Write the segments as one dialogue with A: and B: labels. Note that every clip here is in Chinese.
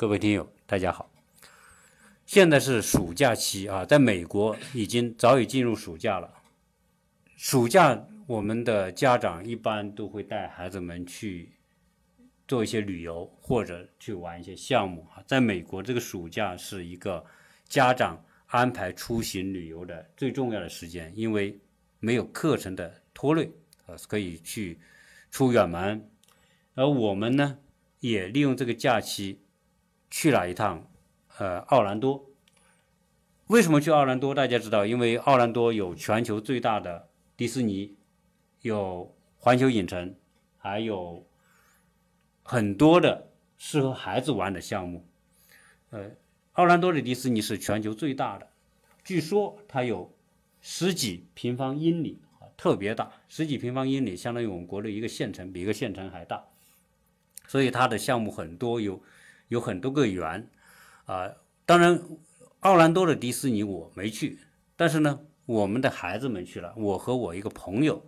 A: 各位听友，大家好。现在是暑假期啊，在美国已经早已进入暑假了。暑假，我们的家长一般都会带孩子们去做一些旅游，或者去玩一些项目啊。在美国，这个暑假是一个家长安排出行旅游的最重要的时间，因为没有课程的拖累，啊，可以去出远门。而我们呢，也利用这个假期去了一趟，呃，奥兰多。为什么去奥兰多？大家知道，因为奥兰多有全球最大的迪士尼，有环球影城，还有很多的适合孩子玩的项目。呃，奥兰多的迪士尼是全球最大的，据说它有十几平方英里，特别大，十几平方英里相当于我们国内一个县城，比一个县城还大。所以它的项目很多，有有很多个园啊。当然，奥兰多的迪士尼我没去，但是呢，我们的孩子们去了。我和我一个朋友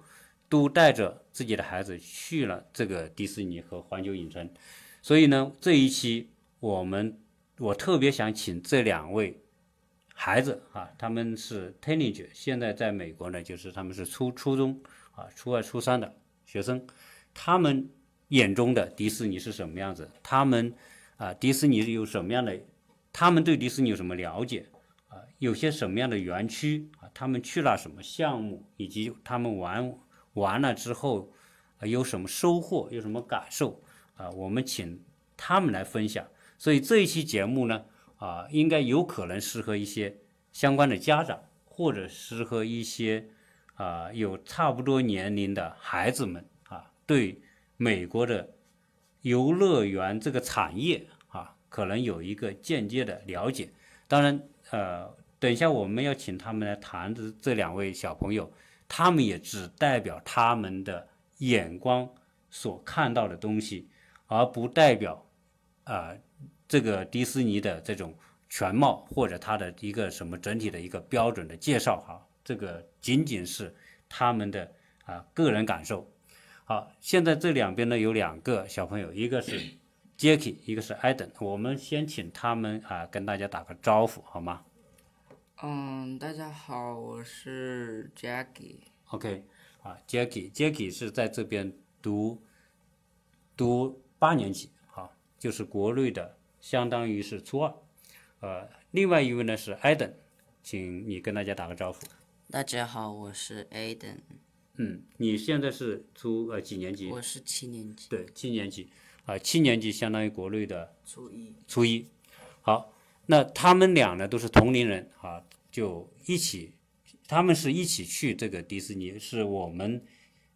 A: 都带着自己的孩子去了这个迪士尼和环球影城。所以呢，这一期我们我特别想请这两位孩子啊，他们是 teenage，现在在美国呢，就是他们是初初中啊，初二、初三的学生，他们。眼中的迪士尼是什么样子？他们啊，迪士尼有什么样的？他们对迪士尼有什么了解？啊，有些什么样的园区？啊，他们去了什么项目？以及他们玩完了之后，有什么收获？有什么感受？啊，我们请他们来分享。所以这一期节目呢，啊，应该有可能适合一些相关的家长，或者适合一些啊有差不多年龄的孩子们啊，对。美国的游乐园这个产业，可能有一个间接的了解。当然，呃，等一下我们要请他们来谈的这两位小朋友，他们也只代表他们的眼光所看到的东西，而不代表啊这个迪士尼的这种全貌或者它的一个什么整体的一个标准的介绍哈。这个仅仅是他们的啊个人感受。好，现在这两边呢有两个小朋友，一个是 Jackie，一个是 Eden。我们先请他们啊跟大家打个招呼，好吗？
B: 嗯，大家好，我是 Jackie。
A: OK，啊，Jackie，Jackie 是在这边读读八年级，好，就是国内的，相当于是初二。呃，另外一位呢是 Eden，请你跟大家打个招呼。
C: 大家好，我是 Eden。
A: 嗯，你现在是初呃几年级？
C: 我是七年级。
A: 对，七年级，啊，七年级相当于国内的
C: 初一。
A: 初一，好，那他们俩呢都是同龄人啊，就一起，他们是一起去这个迪士尼，是我们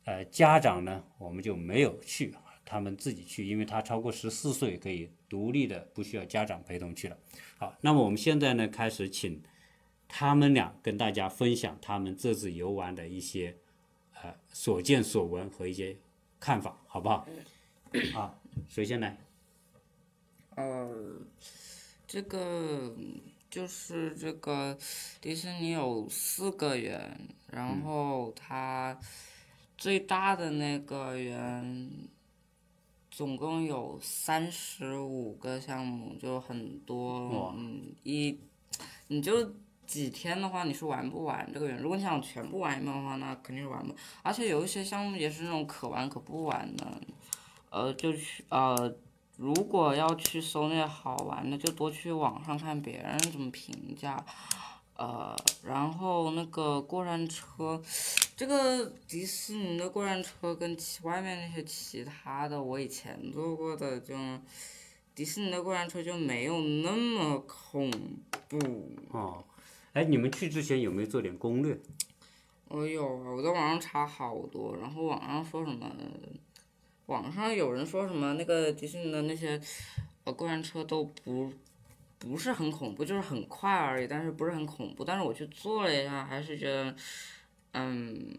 A: 呃家长呢我们就没有去，他们自己去，因为他超过十四岁可以独立的，不需要家长陪同去了。好，那么我们现在呢开始请他们俩跟大家分享他们这次游玩的一些。呃，所见所闻和一些看法，好不好？啊，谁先来？
B: 呃，这个就是这个迪士尼有四个园，然后它最大的那个园总共有三十五个项目，就很多。嗯，一你就。几天的话，你是玩不完这个园。如果你想全部玩一遍的话，那肯定是玩不。而且有一些项目也是那种可玩可不玩的，呃，就去呃，如果要去搜那些好玩的，就多去网上看别人怎么评价，呃，然后那个过山车，这个迪士尼的过山车跟其外面那些其他的我以前坐过的就，迪士尼的过山车就没有那么恐怖。
A: 哦。哎，你们去之前有没有做点攻略？
B: 我有啊，我在网上查好多，然后网上说什么，网上有人说什么那个迪士尼的那些呃过山车都不不是很恐怖，就是很快而已，但是不是很恐怖。但是我去坐了一下，还是觉得嗯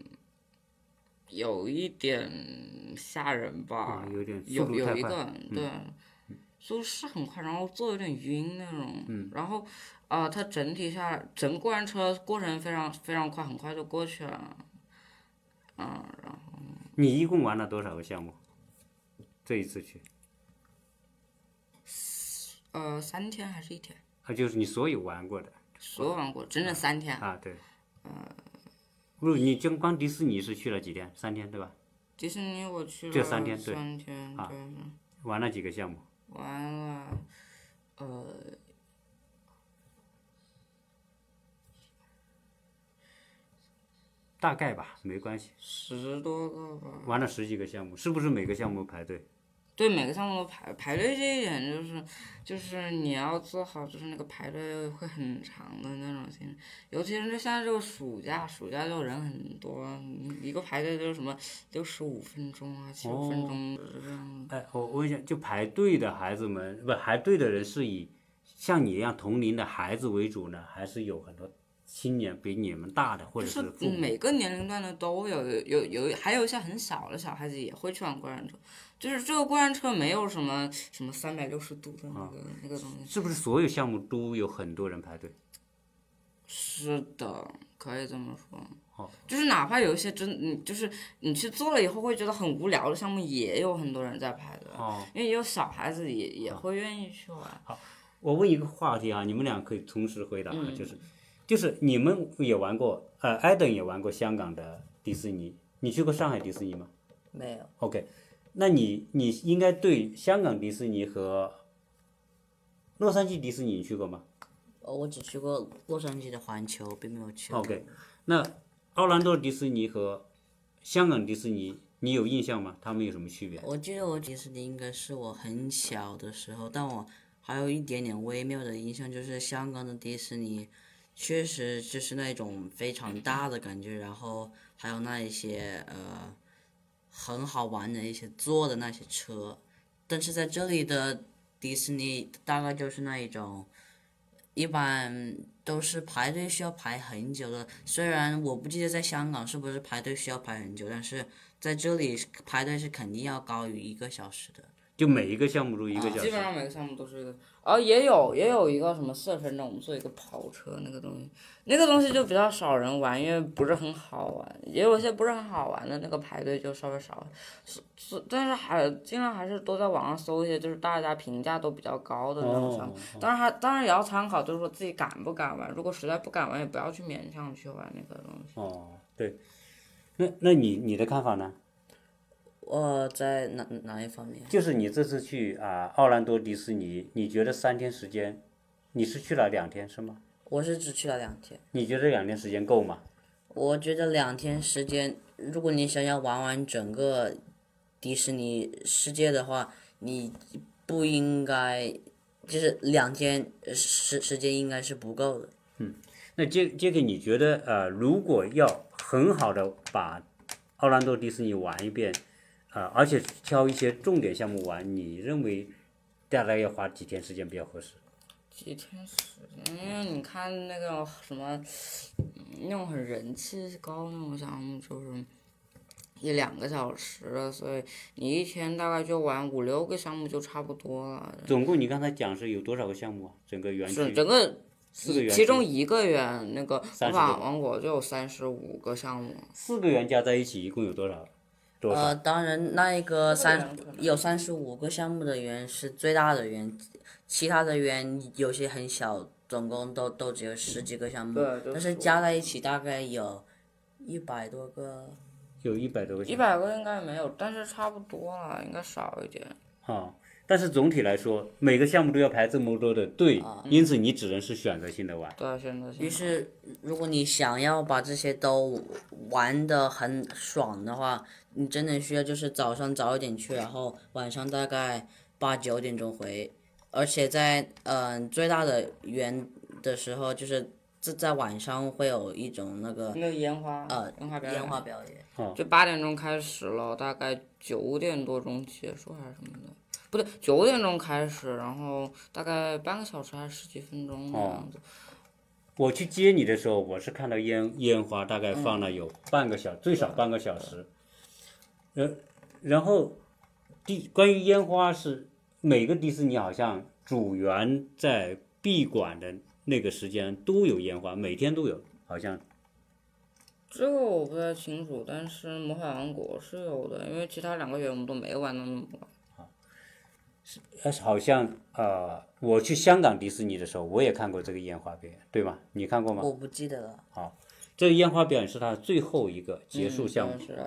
B: 有一点吓人吧，
A: 有点
B: 有有一个对，速度是很快，然后坐有点晕那
A: 种，
B: 然后。啊，它整体下整个过山车过程非常非常快，很快就过去了。嗯，然后。
A: 你一共玩了多少个项目？这一次去？
B: 呃，三天还是一天？
A: 啊，就是你所有玩过的
B: 所有玩过，整整三天。
A: 啊，对。不，你就光迪士尼是去了几天？三天对吧？
B: 迪士尼我去了
A: 这三天对
B: 三天
A: 啊
B: 对，
A: 玩了几个项目？
B: 玩了，呃，
A: 大概吧，没关系。
B: 十多个吧。
A: 玩了十几个项目，是不是每个项目排队？
B: 对每个项目都排排队这一点就是，就是你要做好，就是那个排队会很长的那种心理，尤其是那现在这个暑假，暑假就人很多，一个排队就是什么六十五分钟啊，七十分钟这样。
A: 哎，我我问一下，就排队的孩子们，不排队的人是以像你一样同龄的孩子为主呢，还是有很多青年比你们大的，或者
B: 是是？每个年龄段的都有，有有还有一些很小的小孩子也会去玩过山车，就是这个过山车没有什么什么三百六十度的那个、那个东西。
A: 是不是所有项目都有很多人排队？
B: 是的，可以这么说。
A: 哦
B: 就是哪怕有一些真，你就是你去做了以后会觉得很无聊的项目，也有很多人在排队，
A: 哦，
B: 因为有小孩子也也会愿意去玩。
A: 好我问一个话题啊，你们俩可以同时回答就是就是你们也玩过，呃，艾登也玩过香港的迪士尼，你去过上海迪士尼吗
C: 没有
A: ，？OK，那你你应该对香港迪士尼和洛杉矶迪士尼你去过吗
C: 哦我只去过洛杉矶的环球，并没有去过。
A: ？OK，那奥兰多迪士尼和香港迪士尼你有印象吗？他们有什么区别？
C: 我记得我迪士尼应该是我很小的时候，但我还有一点点微妙的印象，就是香港的迪士尼确实就是那种非常大的感觉，然后还有那一些呃很好玩的一些坐的那些车，但是在这里的迪士尼大概就是那一种。一般都是排队需要排很久的，虽然我不记得在香港是不是排队需要排很久，但是在这里排队是肯定要高于一个小时的。
A: 就每一个项目都一个小时
B: 基本。上每个项目都是一个，哦，也有也有一个什么四十分钟，我们做一个跑车那个东西，那个东西就比较少人玩，因为不是很好玩，也有一些不是很好玩的，那个排队就稍微少，是是，但是还尽量还是多在网上搜一些，就是大家评价都比较高的那种项目。
A: 哦
B: 当然还当然也要参考，就是说自己敢不敢玩，如果实在不敢玩，也不要去勉强去玩那个东西。
A: 哦，对，那那你你的看法呢？
C: 我在哪哪一方面？
A: 就是你这次去啊奥兰多迪士尼，你觉得三天时间，你是去了两天是吗？
C: 我是只去了两天。
A: 你觉得两天时间够吗？
C: 我觉得两天时间，如果你想要玩完整个迪士尼世界的话，你不应该就是两天时时间应该是不够的。
A: 嗯那杰杰克，你觉得呃，如果要很好的把奥兰多迪士尼玩一遍，啊、而且挑一些重点项目玩，你认为大概要花几天时间比较合适？
B: 几天时间，因为你看那个什么，那种很人气高那种项目，就是一两个小时的，所以你一天大概就玩五六个项目就差不多了。
A: 总共你刚才讲是有多少个项目啊？整个园
B: 是
A: 区
B: 整个
A: 四个园
B: 其中一个园那个
A: 30
B: 魔法王国就有三十五个项目，
A: 四个园加在一起一共有多少？多少？
C: 呃，当然那一个三有三十五个项目的园是最大的园，其他的园有些很小，总共都都只有十几个项目，但是
B: 是
C: 加在一起大概有一百多个。
A: 有一百多个。
B: 一百个应该没有，但是差不多了，应该少一点。
A: 啊，但是总体来说，每个项目都要排这么多的队，因此你只能是选择性的玩。
B: 对，选择性
C: 于是，如果你想要把这些都玩的很爽的话，你真的需要就是早上早一点去，然后晚上大概八九点钟回，而且在嗯、呃最大的园的时候，就是在在晚上会有一种那个
B: 那个烟花，
C: 呃
B: 烟花表演，
C: 烟花表演。
B: 就八点钟开始了，大概九点多钟结束还是什么的，不对，九点钟开始，然后大概半个小时还是十几分钟的样子。
A: 我去接你的时候，我是看到烟烟花大概放了有半个小，最少半个小时。然然后，第关于烟花是每个迪士尼好像主园在闭馆的那个时间都有烟花，每天都有，好像
B: 这个我不太清楚，但是魔法王国是有的，因为其他两个园我们都没玩到那么晚。
A: 呃，好像呃，我去香港迪士尼的时候，我也看过这个烟花表演，对吗？你看过吗？
C: 我不记得了。
A: 好这个烟花表演是它最后一个结束项目。
B: 嗯是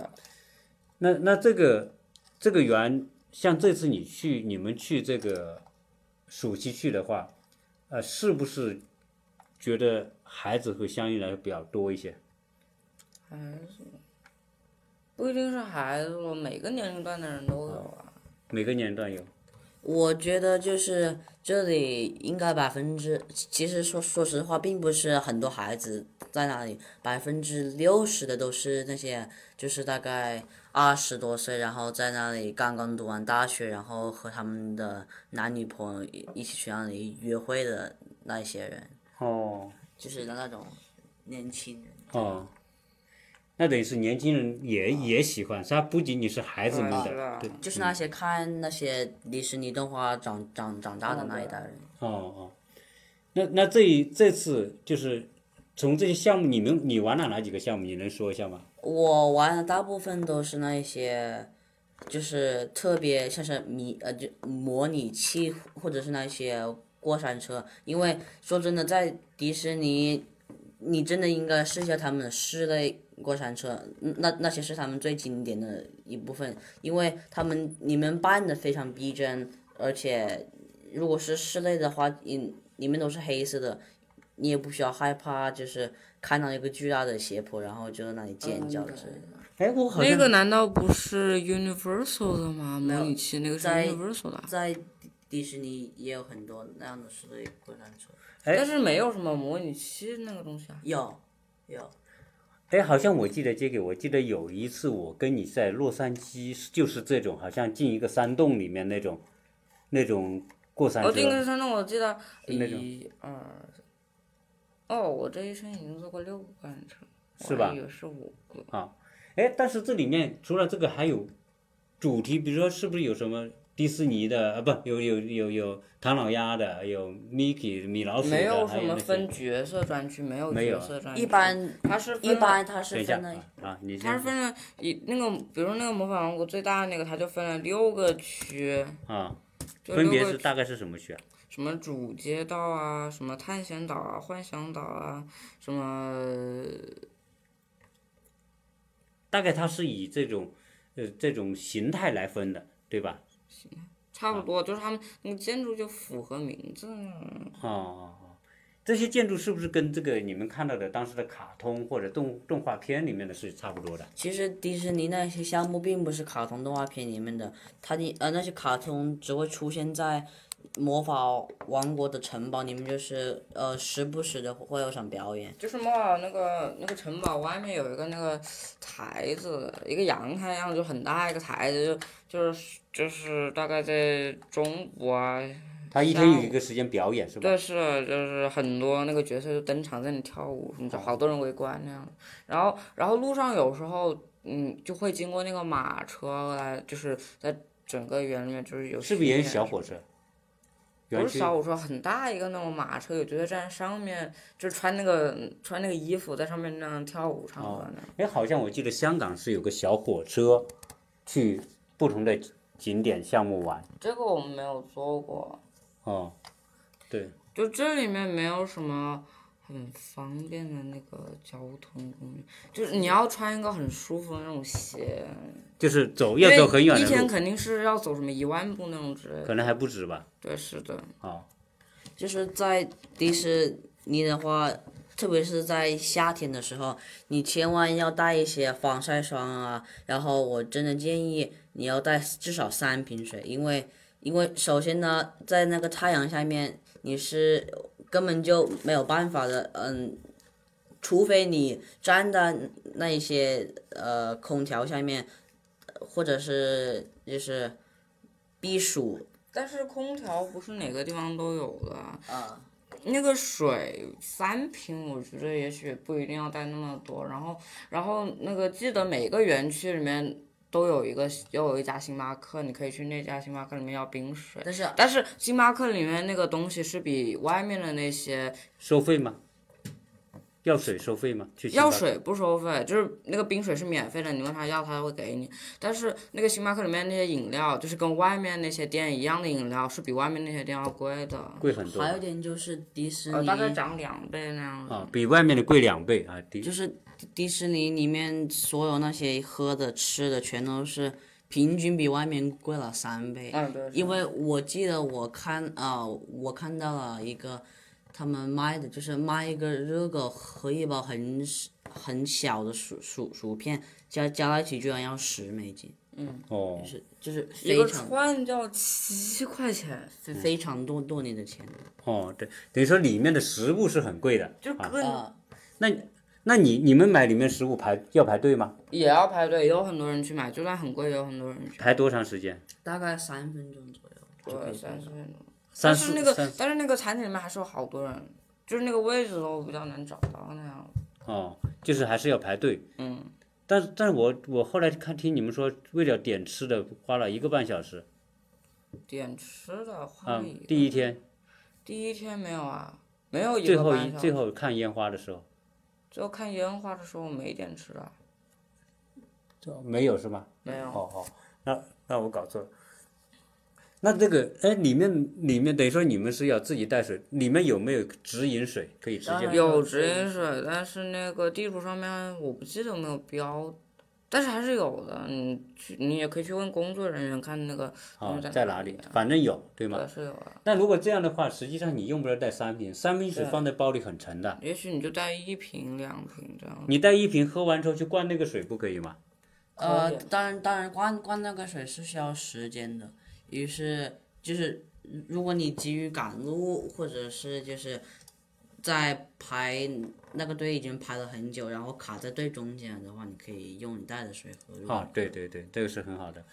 A: 那那这个这个园，像这次你去你们去这个暑期去的话，呃，是不是觉得孩子会相应来说比较多一些？
B: 孩子，不一定是孩子了，每个年龄段的人都有啊。
A: 每个年龄段有。
C: 我觉得就是这里应该百分之，其实说说实话，并不是很多孩子在那里，百分之六十的都是那些就是大概二十多岁，然后在那里刚刚读完大学，然后和他们的男女朋友一一起去那里约会的那一些人，
A: 哦。
C: 就是那种年轻人。
A: 哦，那等于是年轻人也也喜欢，它不仅仅是孩子们的，
B: 对
A: 对，
C: 就是那些看那些迪士尼动画长长长大的那一代人。
A: 哦哦，那那这一这次就是从这些项目，你们你玩了哪几个项目？你能说一下吗？
C: 我玩的大部分都是那一些，就是特别像是迷呃就模拟器或者是那些过山车，因为说真的，在迪士尼，你真的应该试一下他们的室内过山车，嗯那那些是他们最经典的一部分，因为他们你们扮的非常逼真，而且如果是室内的话，你里面都是黑色的，你也不需要害怕，就是看到一个巨大的斜坡，然后就在那里尖叫之类的。
A: 哎，我好像
B: 那个难道不是 Universal 的吗？模拟器那个是
C: 在
B: Universal 的啊，
C: 在迪士尼也有很多那样的室内过山车，
A: 哎
B: 但是没有什么模拟器那个东西啊。
C: 有有，
A: 哎，好像我记得，这个我记得有一次我跟你在洛杉矶，就是这种好像进一个山洞里面那种那种过山
B: 我进一个山洞，我记得
A: 那种。
B: 一二，哦，我这一生已经坐过六个过山车，
A: 是吧？
B: 我还以为是五个。啊。
A: 哎，但是这里面除了这个还有主题，比如说是不是有什么迪士尼的啊？不，有有有有唐老鸭的，有 Mickey 米老鼠的，
B: 没有什么分角色专区，没有角色专区。
C: 一般
B: 它是分
C: 一般它是分了
A: 啊啊，你先
B: 它是分了一那个，比如那个魔法王国最大的那个，它就分了六个区，
A: 啊，分别是大概是什么区啊？
B: 什么主街道啊，什么探险岛啊，幻想岛啊，什么
A: 大概它是以这种呃这种形态来分的，对吧？
B: 差不多，就是他们那个建筑就符合名字。
A: 哦，这些建筑是不是跟这个你们看到的当时的卡通或者动动画片里面的是差不多的？
C: 其实迪士尼那些项目并不是卡通动画片里面的，它的呃那些卡通只会出现在魔法王国的城堡你们，就是呃时不时的会有场表演。
B: 就是魔法那个那个城堡外面有一个那个台子，一个阳台一样，就很大一个台子，就就是就是大概在中午啊，
A: 他一天有一个时间表演是吧？
B: 对，是就是很多那个角色就登场在那里跳舞，什么就好多人围观那样。然后然后路上有时候嗯就会经过那个马车来，就是在整个园里面就是有
A: 是不是也是小火车？
B: 不是小火车，很大一个那种马车，有角色站上面，就是穿那个穿那个衣服在上面那样跳舞唱歌那样。
A: 哎，好像我记得香港是有个小火车，去不同的景点项目玩。
B: 这个我们没有做过，
A: 哦，对，
B: 就这里面没有什么很方便的那个交通工具，就是你要穿一个很舒服的那种鞋，
A: 就是走要走很远
B: 一
A: 的一，
B: 天肯定是要走什么一万步那种之类的。
A: 可能还不止吧。
B: 对，是的，
A: 哦，
C: 就是在迪士尼的话，特别是在夏天的时候，你千万要带一些防晒霜啊。然后我真的建议你要带至少三瓶水，因为因为首先呢，在那个太阳下面你是根本就没有办法的，嗯，除非你站在那一些呃空调下面，或者是就是避暑
B: 但是空调不是哪个地方都有的。
C: 啊。
B: 那个水三瓶，我觉得也许不一定要带那么多。然后，然后那个记得每个园区里面都有一个，又有一家星巴克，你可以去那家星巴克里面要冰水。
C: 但是
B: 但是星巴克里面那个东西是比外面的那些，
A: 收费吗？要水收费吗？
B: 要水不收费，就是那个冰水是免费的，你问他要他会给你。但是那个星巴克里面那些饮料，就是跟外面那些店一样的饮料，是比外面那些店要贵的，
A: 贵很多
C: 还有一点就是迪士
B: 呃，
C: 尼，
B: 大概涨两倍那样子。
A: 啊，比外面的贵两倍啊。迪
C: 就是迪士尼里面所有那些喝的吃的全都是平均比外面贵了三倍。
B: 嗯，对。
C: 因为我记得我看啊、我看到了一个他们卖的，就是卖一个热狗和一包很很小的薯薯薯片，加加在一起居然要十美金，嗯
A: 哦
C: 就，是就是
B: 一个串就要七块钱，
C: 非非常多多你的钱。
A: 哦，对，等于说里面的食物是很贵的。啊，
B: 就跟
C: 呃，
A: 那那你你们买里面食物排要排队吗？
B: 也要排队，有很多人去买，就算很贵，也有很多人去。
A: 排多长时间？
C: 大概三分钟左右
B: 对，三十分钟。但是那个，但是那个餐厅里面还是有好多人，就是那个位置都比较难找到那样。
A: 哦，就是还是要排队。
B: 嗯，
A: 但是但是我我后来看听你们说，为了点吃的花了一个半小时。
B: 点吃的话，
A: 嗯，第一天
B: 第一天没有啊，没有一
A: 最后
B: 个半小时。
A: 一最后看烟花的时候，
B: 最后看烟花的时候没电池了。
A: 就，没有是吗？
B: 没有。
A: 哦哦，那那我搞错了。那这个哎，里面里面等于说你们是要自己带水，里面有没有直饮水可以直接？
B: 有直饮水，但是那个地图上面我不记得有没有标，但是还是有的。你去，你也可以去问工作人员看那个
A: 啊
B: 东西，
A: 在哪里？反正有，对吗？
B: 对，是有的。
A: 那如果这样的话，实际上你用不着带三瓶，三瓶水放在包里很沉的。
B: 也许你就带一瓶、两瓶这样。
A: 你带一瓶喝完之后去灌那个水，不可以吗？
C: 呃，当然，当然，灌灌那个水是需要时间的。于是就是，如果你急于赶路，或者是就是在排那个队已经排了很久，然后卡在队中间的话，你可以用你带的水喝。
A: 啊，对对对，这个是很好的。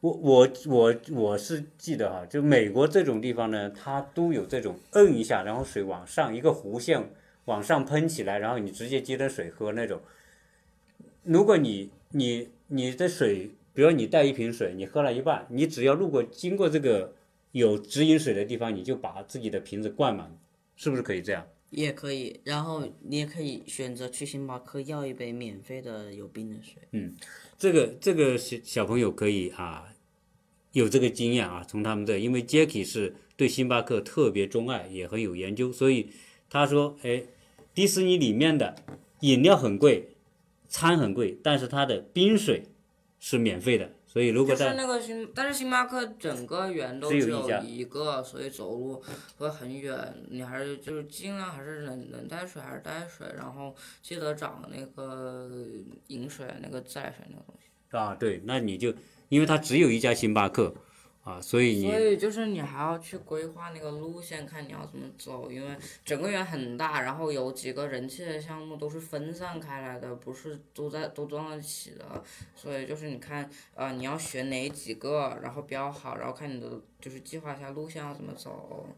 A: 我我我我是记得哈，就美国这种地方呢，它都有这种摁一下，然后水往上一个弧线往上喷起来，然后你直接接着水喝那种。如果你你你的水，比如你带一瓶水，你喝了一半，你只要路过经过这个有直饮水的地方，你就把自己的瓶子灌满，是不是可以这样？
C: 也可以，然后你也可以选择去星巴克要一杯免费的有冰的水。
A: 嗯这个这个小小朋友可以啊，有这个经验啊，从他们这，因为 Jacky 是对星巴克特别钟爱，也很有研究，所以他说，哎，迪士尼里面的饮料很贵，餐很贵，但是它的冰水是免费的，所以如果
B: 就是那个星，但是星巴克整个园都只有
A: 一
B: 个，所以走路会很远。你还是就是尽量还是能能带水还是带水，然后记得找那个饮水那个自来水那个东西。
A: 啊，对，那你就因为它只有一家星巴克啊，所以你
B: 所以就是你还要去规划那个路线，看你要怎么走，因为整个园很大，然后有几个人气的项目都是分散开来的，不是都在都撞在一起的，所以就是你看，呃，你要选哪几个，然后标好，然后看你的就是计划一下路线要怎么走。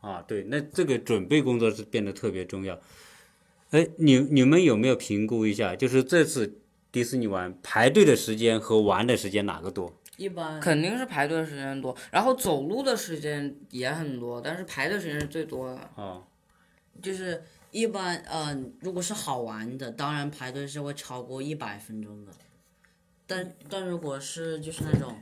A: 啊，对，那这个准备工作是变得特别重要。哎，你你们有没有评估一下，就是这次迪士尼玩排队的时间和玩的时间哪个多？
C: 一般
B: 肯定是排队的时间多，然后走路的时间也很多，但是排队时间是最多的。
A: 啊，
C: 就是一般，嗯、如果是好玩的，当然排队是会超过一百分钟的。但但如果是就是那种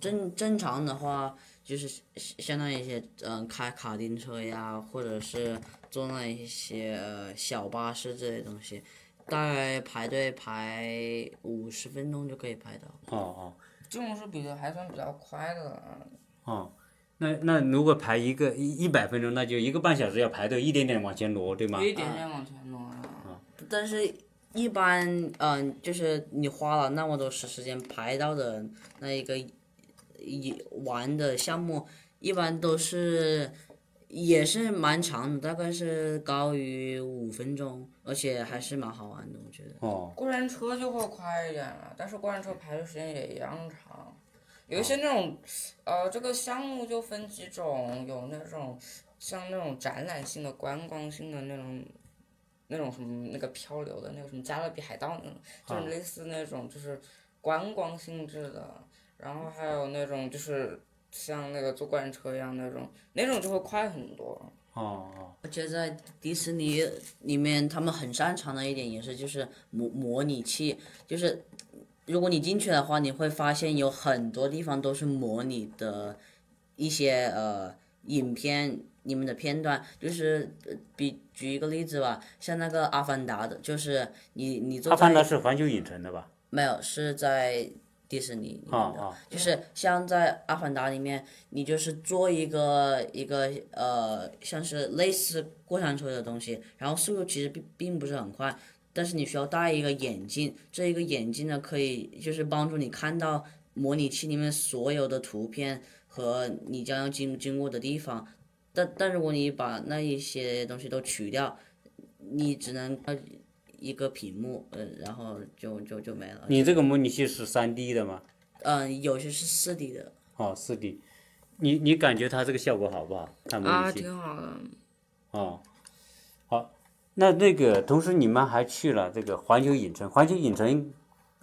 C: 正正常的话，就是相相当于一些嗯、开卡丁车呀，或者是坐那一些呃小巴士这些东西，大概排队排五十分钟就可以排到。
A: 哦哦
B: 这种是比较还算比较快的了。
A: 哦，那那如果排一个一一百分钟，那就一个半小时要排队，一点点往前挪，对吗？
B: 一点点往前挪啊。
C: 但是，一般嗯、就是你花了那么多时时间排到的那一个一玩的项目，一般都是也是蛮长的，大概是高于五分钟，而且还是蛮好玩的，我觉得。
A: 哦
B: 过山车就会快一点了，但是过山车排队时间也一样长。有一些那种，呃，这个项目就分几种，有那种像那种展览性的、观光性的那种，那种什么那个漂流的那个什么加勒比海盗那种，就是类似那种就是观光性质的。然后还有那种就是像那个坐过山车一样那种，那种就会快很多。
A: 哦哦，
C: 而且在迪士尼里面，他们很擅长的一点也是就是模模拟器，就是如果你进去的话，你会发现有很多地方都是模拟的一些呃影片里面的片段，就是呃比举一个例子吧，像那个《阿凡达》的，就是你你坐
A: 阿凡达是环球影城的吧？
C: 没有是在迪士尼里面的。就是像在《阿凡达》里面，你就是做一个一个呃，像是类似过山车的东西，然后速度其实并并不是很快，但是你需要戴一个眼镜，这一个眼镜呢可以就是帮助你看到模拟器里面所有的图片和你将要经经过的地方，但但如果你把那一些东西都取掉，你只能呃一个屏幕，嗯，然后就就就没了。
A: 你这个模拟器是三 D 的吗？
C: 嗯、有些是四 D 的。
A: 哦，四 D。你你感觉它这个效果好不好？看模
B: 啊，
A: 拟器。
B: 挺好的。
A: 哦，好，那那个同时你们还去了这个环球影城，环球影城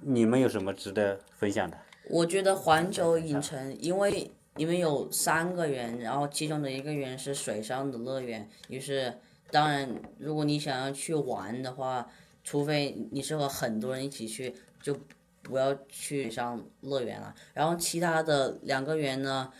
A: 你们有什么值得分享的？
C: 我觉得环球影城，因为你们有三个园，然后其中的一个园是水上的乐园，于是当然如果你想要去玩的话，除非你是和很多人一起去，就不要去上乐园了。然后其他的两个园呢，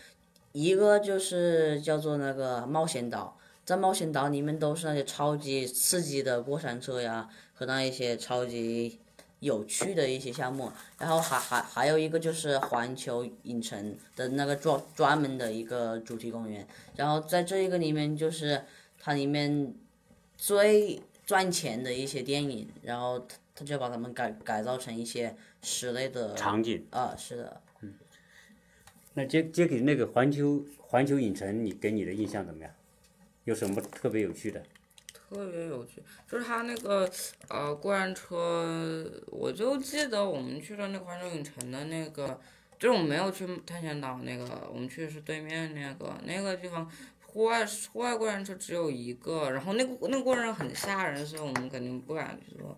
C: 一个就是叫做那个冒险岛，在冒险岛里面都是那些超级刺激的过山车呀，和那一些超级有趣的一些项目。然后还还还有一个就是环球影城的那个专专门的一个主题公园。然后在这一个里面就是它里面最赚钱的一些电影，然后他他就把他们改改造成一些室内的
A: 场景。
C: 啊，是的。
A: 嗯那接接给那个环球环球影城，你给你的印象怎么样？有什么特别有趣的？
B: 特别有趣，就是他那个呃过山车，我就记得我们去的那个环球影城的那个，就是我们没有去探险岛那个，我们去的是对面那个那个地方，户外户外过山车只有一个，然后那个那个过山车很吓人，所以我们肯定不敢去坐，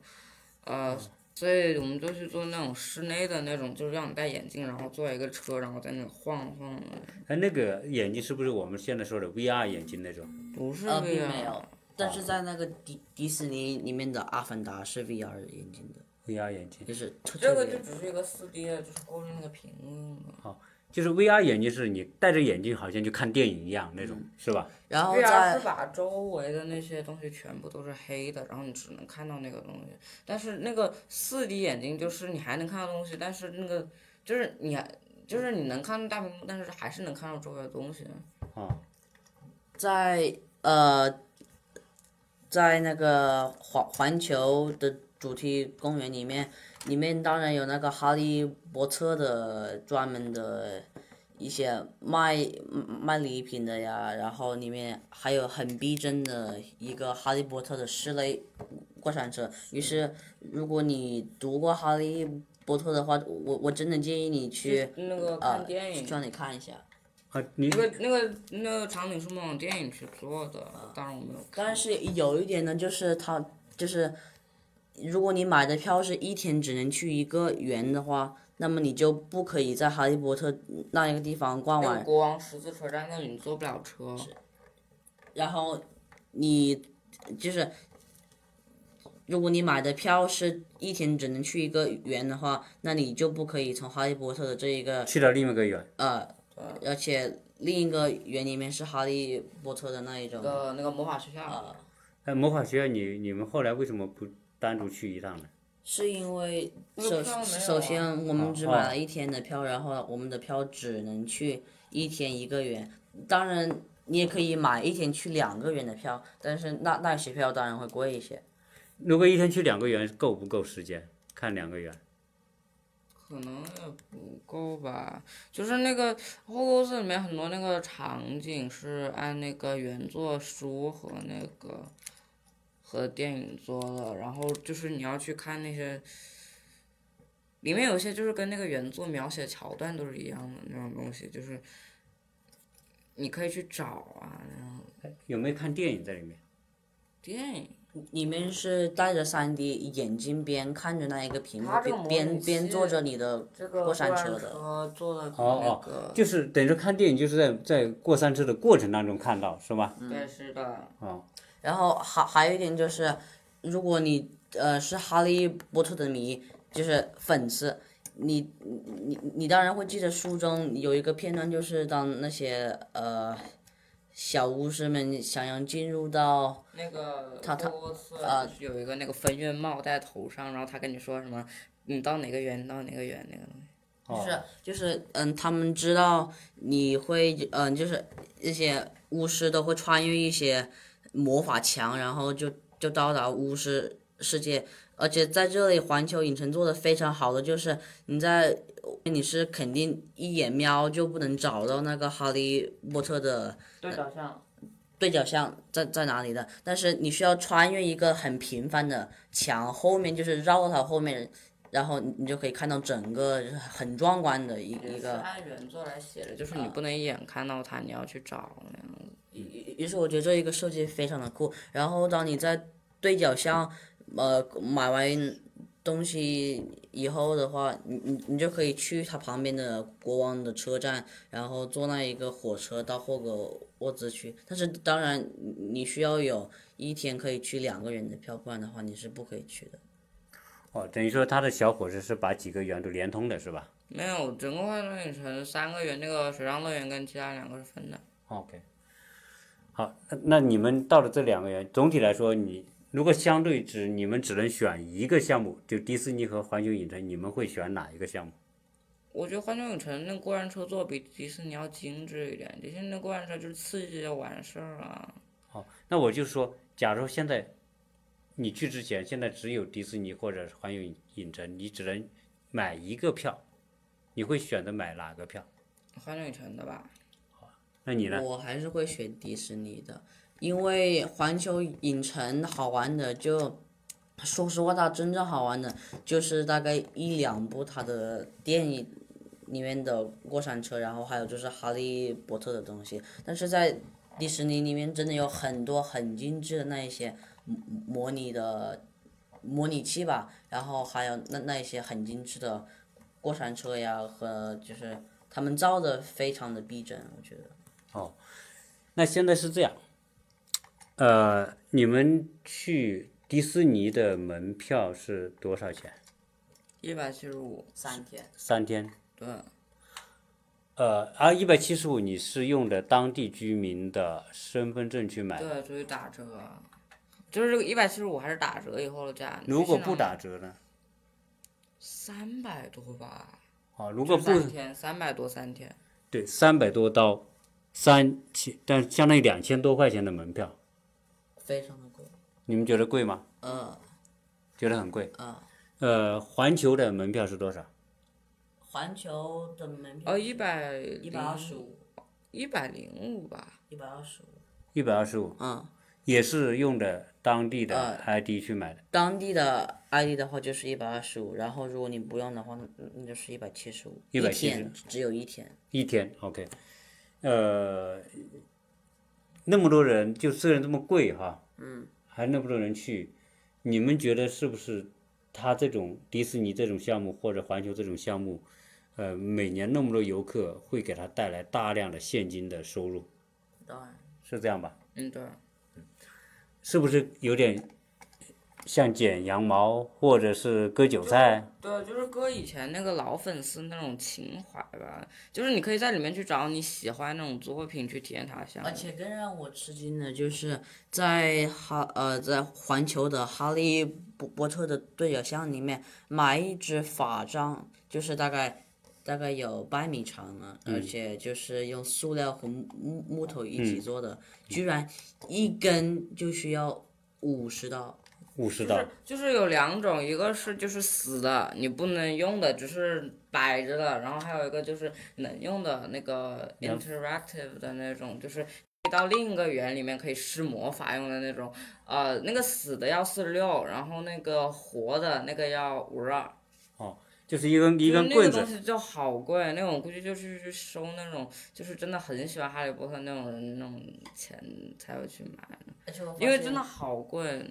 B: 呃，所以我们就去坐那种室内的那种，就是让你戴眼镜，然后坐一个车，然后在那晃晃的，
A: 哎，那个眼镜是不是我们现在说的 VR 眼镜那种？
B: 不是
C: 呃，并
B: VR
C: 没有。但是在那个迪迪士尼里面的《阿凡达》是 VR 眼镜的
A: ，VR 眼镜，
C: 就是特
B: 这个就只是一个四 D 的，就是过滤那个屏幕的。
A: 就是 VR 眼镜是你戴着眼镜好像就看电影一样那种，是吧？
C: 然后
B: VR 是把周围的那些东西全部都是黑的，然后你只能看到那个东西。但是那个四 D 眼镜就是你还能看到东西，但是那个就是你还就是你能看到大屏幕，但是还是能看到周围的东西。
A: 啊，
C: 在呃，在那个环环球的主题公园里面，里面当然有那个哈利波特的专门的一些卖卖礼品的呀，然后里面还有很逼真的一个哈利波特的室内过山车。于是，如果你读过哈利波特的话，我我真的建议你去
B: 那个
C: 呃
B: 看电影，
C: 去让你看一下。
A: 啊，你
B: 那个那个那个场景是模仿电影去做的，当然我没有。
C: 但是有一点呢，就是它就是，如果你买的票是一天只能去一个园的话，那么你就不可以在哈利波特那一个地方逛完，
B: 那个国王十字车站那里你坐不了车。
C: 然后你就是，如果你买的票是一天只能去一个园的话，那你就不可以从哈利波特的这一个
A: 去了另外一个园，
C: 呃，而且另一个园里面是哈利波特的那一种
B: 那个那个魔法学校，
C: 呃。
A: 哎，魔法学院你你们后来为什么不单独去一趟呢？
C: 是因为首首先我们只买
A: 哦
C: 了一天的票，然后我们的票只能去一天一个园。当然，你也可以买一天去两个园的票，但是那那些票当然会贵一些。
A: 如果一天去两个园，够不够时间看两个园？
B: 可能也不够吧。就是那个后宫寺里面很多那个场景是按那个原作书和那个和电影做的，然后就是你要去看那些。里面有些就是跟那个原作描写桥段都是一样的那种东西，就是你可以去找啊，然后
A: 有没有看电影在里面？
B: 电影
C: 里面是戴着 3D 眼睛边看着那一个屏幕边边边坐着你的过山车的。
B: 车做的
A: 哦，就是等于说看电影，就是在在过山车的过程当中看到，是吧？
B: 对，是的，
A: 哦，
C: 然后还还有一点就是，如果你呃是哈利波特的迷，就是粉丝，你你你你当然会记得书中有一个片段，就是当那些呃小巫师们想要进入到
B: 那个
C: 他他
B: 霍格沃茨
C: 啊
B: 有一个那个分院帽戴头上，然后他跟你说什么，你到哪个园，到哪个园那个东西。
C: 就是就是嗯，他们知道你会嗯，就是一些巫师都会穿越一些魔法墙，然后就就到达巫师世界。而且在这里，环球影城做的非常好的就是你在你是肯定一眼瞄就不能找到那个哈利波特的
B: 对角巷。
C: 对角巷在在哪里的，但是你需要穿越一个很平凡的墙，后面就是绕到它后面，然后你你就可以看到整个很壮观的一一个。
B: 按原作来写的，就是你不能一眼看到它，你要去找那样子。
C: 于于是我觉得这一个设计非常的酷。然后当你在对角巷，呃，买完东西以后的话，你你你就可以去它旁边的国王的车站，然后坐那一个火车到霍格沃兹去。但是当然，你需要有一天可以去两个人的票，不然的话你是不可以去的。
A: 哦，等于说它的小火车是把几个园都连通的，是吧
B: 没有，整个环球影城三个园，那个水上乐园跟其他两个是分的。
A: ？OK，好，那那你们到了这两个园，总体来说，你如果相对只你们只能选一个项目，就迪士尼和环球影城，你们会选哪一个项目？
B: 我觉得环球影城那过山车做比迪士尼要精致一点，迪士尼那过山车就是刺激就完事儿了。
A: 好，那我就说，假如现在你去之前，现在只有迪士尼或者环球影影城，你只能买一个票，你会选择买哪个票？
B: 环球影城的吧，
A: 那你呢？
C: 我还是会选迪士尼的，因为环球影城好玩的就，说实话，它真正好玩的就是大概一两部它的电影里面的过山车，然后还有就是哈利波特的东西。但是在迪士尼里面真的有很多很精致的那一些模模拟的模拟器吧，然后还有那那一些很精致的过山车呀，和就是他们造的非常的逼真，我觉得。
A: 那现在是这样，呃，你们去迪士尼的门票是多少钱？
B: 一百七十五，
C: 三天。
A: 三天。
B: 对，
A: 呃，啊一百七十五你是用的当地居民的身份证去买的，
B: 对，所以打折，就是这个一百七十五还是打折以后的价。
A: 如果不打折呢？
B: 三百多吧，
A: 啊，如果不
B: 三天三百多三天，
A: 对，三百多刀，三千，但相当于两千多块钱的门票，
C: 非常的贵。
A: 你们觉得贵吗？
C: 呃
A: 觉得很贵。
C: 呃，
A: 呃，环球的门票是多少？
C: 环球的门票
B: 哦，一百
C: 一百二十五，
B: 一百零五吧，
C: 一百二十五。
A: 一百二十五，
C: 嗯，
A: 也是用的当地的
C: 呃
A: ID 去买的。
C: 当地的 ID 的话就是一百二十五，然后如果你不用的话，那那就是一百七十五。一
A: 170
C: 天只有一天。
A: 一天，OK，呃，那么多人，就虽然这么贵哈，嗯，还那么多人去，你们觉得是不是他这种迪士尼这种项目或者环球这种项目，呃，每年那么多游客会给他带来大量的现金的收入，
C: 当然，
A: 是这样吧？
B: 嗯对，
A: 是不是有点像剪羊毛或者是割韭菜？
B: 对，就是割以前那个老粉丝那种情怀吧，就是你可以在里面去找你喜欢那种作品去体验它的项目。
C: 而且更让我吃惊的就是在哈呃在环球的哈利波波特的对角巷里面买一只法杖，就是大概大概有半米长啊，而且就是用塑料和木木木头一起做的，居然一根就需要五十刀。
A: 五十刀
B: 就是，就是有两种，一个是就是死的，你不能用的，只是摆着的，然后还有一个就是能用的那个 interactive 的那种，就是到另一个园里面可以施魔法用的那种，呃，那个死的要四十六，然后那个活的那个要五十二。
A: 就是一根一根棍子那个
B: 东，西就好贵，那种估计就是去收那种，就是真的很喜欢哈利波特那种人，那种钱才会去买因为真的好贵。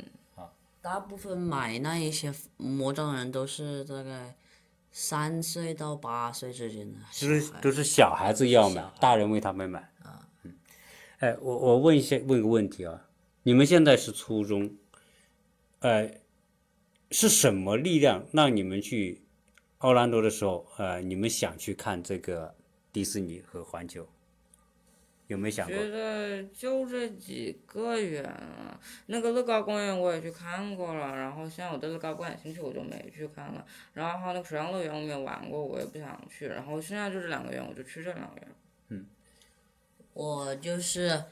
C: 大部分买那一些魔杖的人都是大概三岁到八岁之间的，
A: 就是都是小孩子要买，大人为他们买。嗯，哎，我我问一下，问个问题啊，你们现在是初中，呃，是什么力量让你们去奥兰多的时候，呃，你们想去看这个迪士尼和环球？有没有想过？
B: 觉得就这几个园啊，那个乐高公园我也去看过了，然后现在我对乐高不感兴趣，我就没去看了。然后还有那个水上乐园我没有玩过，我也不想去。然后现在就这两个园，我就去这两个园。
C: 嗯我就是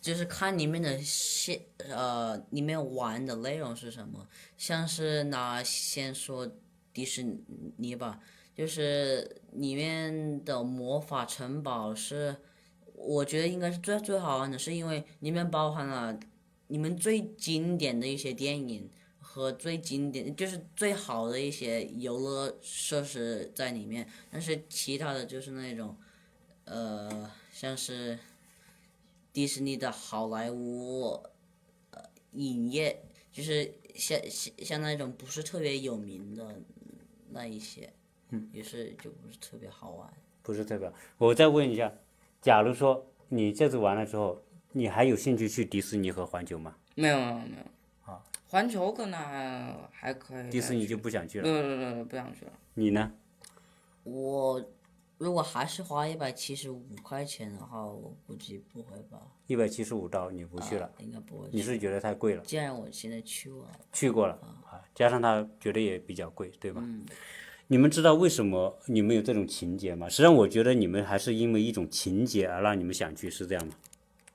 C: 就是看里面的线呃里面玩的内容是什么，像是拿先说迪士尼吧，就是里面的魔法城堡是，我觉得应该是最最好玩的，是因为里面包含了你们最经典的一些电影和最经典就是最好的一些游乐设施在里面，但是其他的就是那种。呃，像是迪士尼的好莱坞呃影业，就是像像像那种不是特别有名的那一些，嗯，也是就不是特别好玩。
A: 不是特别，我再问一下，假如说你这次完了之后，你还有兴趣去迪士尼和环球吗？
B: 没有没有没有。
A: 啊。
B: 环球可能还还可以。
A: 迪士尼就不想去了。
B: 对对对对，不想去了。
A: 你呢？
C: 我如果还是花一百七十五块钱的话，我估计不会吧。
A: 一百七十五刀你不去了，
C: 啊应该不会。
A: 你是觉得太贵了？
C: 既然我现在去过了，
A: 去过了啊，加上他觉得也比较贵，对吧？
C: 嗯，
A: 你们知道为什么你们有这种情节吗？实际上，我觉得你们还是因为一种情节而让你们想去，是这样吗？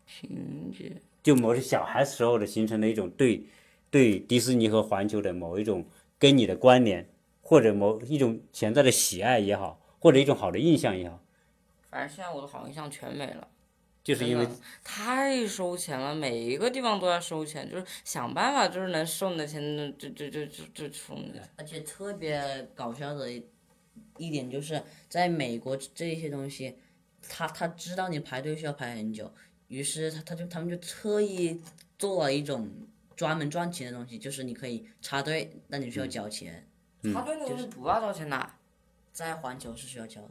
B: 情节。
A: 就某些小孩时候的形成的一种对对迪士尼和环球的某一种跟你的关联，或者某一种潜在的喜爱也好，或者一种好的印象也好，
B: 反正现在我的好印象全没了。
A: 就是因为
B: 太收钱了，每一个地方都要收钱，就是想办法，就是能收你的钱，就就就就就收你的。
C: 而且特别搞笑的一一点就是，在美国这一些东西，他他知道你排队需要排很久，于是他他就他们就特意做了一种专门赚钱的东西，就是你可以插队，但你需要交钱。
B: 插队那个东西不要交钱的。
C: 在环球是需要交的。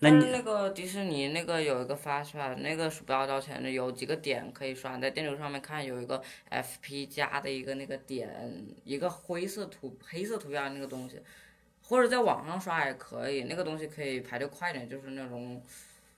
A: 那你
B: 但是那个迪士尼那个有一个发出来，那个是不要交钱的，有几个点可以刷，在电流上面看有一个 FP 加的一个那个点，一个灰色图黑色图标那个东西，或者在网上刷也可以，那个东西可以排队快点，就是那种。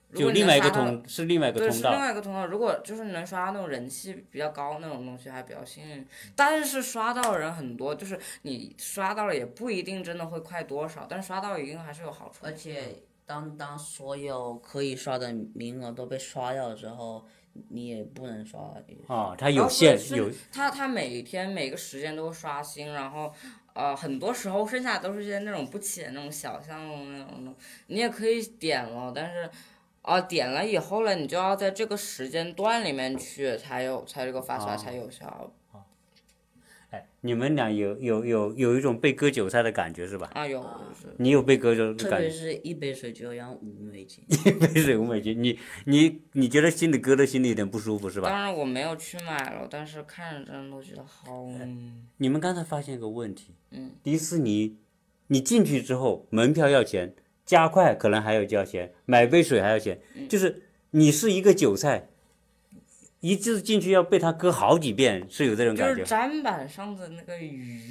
B: 如果你
A: 就另外一个
B: 能刷到
A: 通是另外一个
B: 对，
A: 通
B: 是另，外一个通道。如果就是能刷到那种人气比较高那种东西，还比较幸运。但是刷到的人很多，就是你刷到了也不一定真的会快多少，但是刷到一定还是有好处。
C: 而且当当所有可以刷的名额都被刷掉的时候，你也不能刷。
A: 了。
B: 哦，它
A: 有限
B: 是
A: 有
B: 它它每天每个时间都会刷新，然后呃很多时候剩下都是些那种不起的那种小项目那种的，你也可以点了，但是。啊，点了以后呢，你就要在这个时间段里面去才有才这个发出来
A: 哦
B: 才有效。
A: 哎，你们俩有有有有一种被割韭菜的感觉是吧？
B: 啊，有
A: 你有被割韭菜的
C: 特
A: 感觉？
C: 别是一杯水就要五美金。
A: 一杯水五美金，你你你觉得心里割的心里有点不舒服是吧？
B: 当然我没有去买了，但是看着真的都觉得好。
A: 你们刚才发现一个问题，
B: 嗯，
A: 迪士尼，你进去之后门票要钱，加快可能还要交钱，买杯水还要钱，
B: 嗯
A: 就是你是一个韭菜，一次进去要被他割好几遍，是有这种感觉。就是。
B: 砧板上的那个鱼，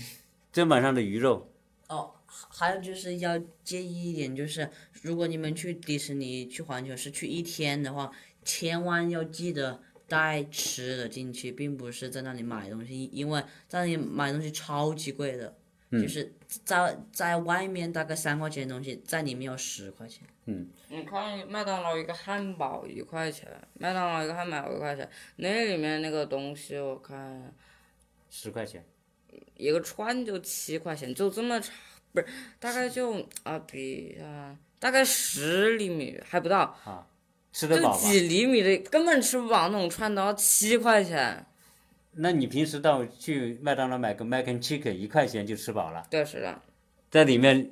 A: 砧板上的鱼肉，
C: 哦，还有就是要介意一点，就是如果你们去迪士尼、去环球是去一天的话，千万要记得带吃的进去，并不是在那里买东西，因为在那里买东西超级贵的，就是在在外面大概三块钱的东西，在里面要十块钱。
B: 嗯你看麦当劳一个汉堡一块钱，麦当劳一个汉堡一块钱，那里面那个东西我看
A: 十块钱。
B: 一个串就七块钱，就这么长，不是大概就啊比啊大概十厘米还不到，就
A: 吃得饱吗？
B: 几厘米的根本吃不饱那种串都要七块钱。
A: 那你平时到去麦当劳买个 mac and chicken 一块钱就吃饱了，
B: 对，是的，
A: 在里面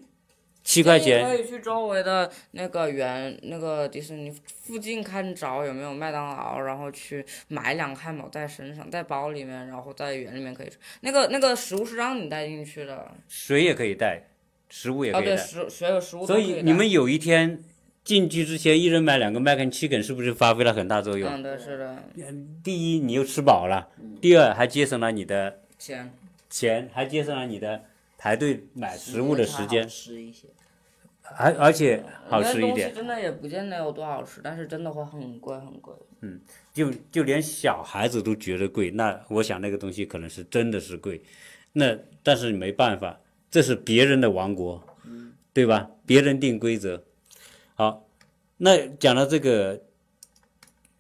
A: 七块钱
B: 可以去周围的那个园，那个迪士尼附近看找有没有麦当劳，然后去买两个汉堡带身上，带包里面，然后在园里面可以吃。那个那个食物是让你带进去的，
A: 水也可以带，食物也可以带。
B: 食所有食物都
A: 所以你们有一天进去之前，一人买两个麦肯 chicken，是不是发挥了很大作用？
B: 嗯，对，是的，
A: 第一，你又吃饱了；第二，还节省了你的
B: 钱。
A: 钱，还节省了你的排队买食物的时间，
C: 吃一些。
A: 而而且好吃一点
B: 那东西。真的也不见得有多好吃，但是真的会很贵很贵。
A: 嗯就就连小孩子都觉得贵，那我想那个东西可能是真的是贵，那但是没办法，这是别人的王国，对吧？别人定规则。好，那讲到这个，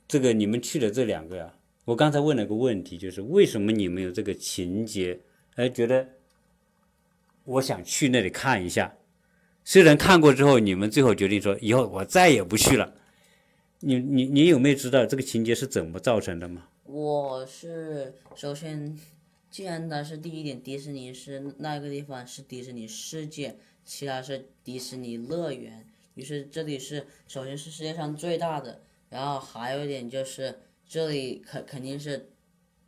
A: 这个你们去的这两个呀、我刚才问了个问题，就是为什么你们有这个情节，哎，觉得我想去那里看一下，虽然看过之后，你们最后决定说以后我再也不去了。你你你有没有知道这个情节是怎么造成的吗？
C: 我是首先，既然它是第一点，迪士尼是那个地方是迪士尼世界，其他是迪士尼乐园，于是这里是首先是世界上最大的，然后还有一点就是这里肯肯定是，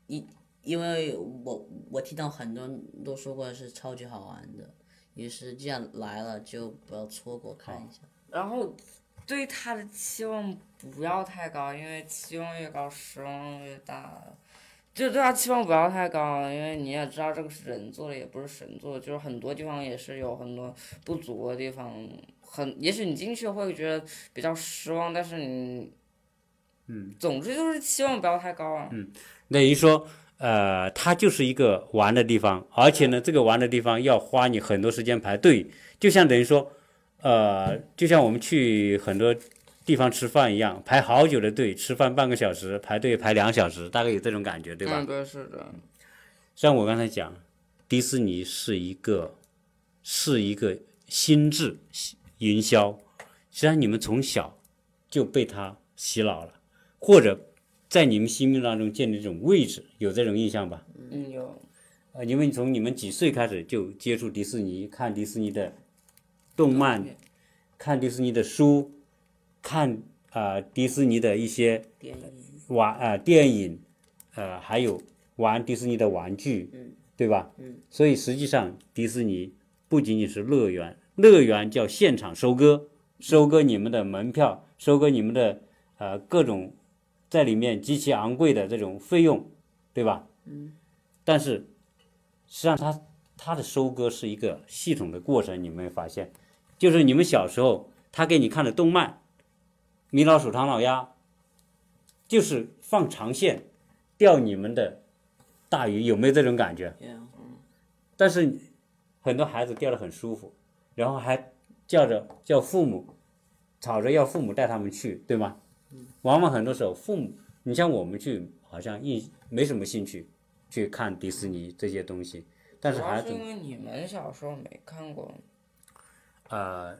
C: 因因为我我听到很多人都说过是超级好玩的，于是既然来了就不要错过看一下。
B: 然后对他的期望不要太高，因为期望越高，失望越大。就对他期望不要太高，因为你也知道这个是人做的，也不是神做的，就是很多地方也是有很多不足的地方。很，也许你进去会觉得比较失望，但是你，嗯，总之就是期望不要太高啊。
A: 嗯等于说，呃，它就是一个玩的地方，而且呢，这个玩的地方要花你很多时间排队，就像等于说，呃，就像我们去很多地方吃饭一样，排好久的队，吃饭半个小时，排队排两小时，大概有这种感觉，对吧？
B: 嗯，对，是的。
A: 像我刚才讲，迪士尼是一个是一个心智营销，实际上你们从小就被它洗脑了，或者在你们心目当中建立这种位置，有这种印象吧？
B: 嗯，有。
A: 呃，因为从你们几岁开始就接触迪士尼，看迪士尼的动漫，看迪士尼的书，看啊、迪士尼的一些
C: 电影
A: 玩啊、电影，呃还有玩迪士尼的玩具，对吧？所以实际上迪士尼不仅仅是乐园，乐园叫现场收割，收割你们的门票，收割你们的呃各种在里面极其昂贵的这种费用，对吧？但是实际上它它的收割是一个系统的过程，你们没发现？就是你们小时候他给你看的动漫，《米老鼠、唐老鸭》，就是放长线钓你们的大鱼，有没有这种感觉？但是很多孩子钓得很舒服，然后还叫着叫父母，吵着要父母带他们去，对吗？往往很多时候父母，你像我们去，好像一没什么兴趣去看迪士尼这些东西，但是
B: 主要
A: 孩子
B: 是因为你们小时候没看过。
A: 呃，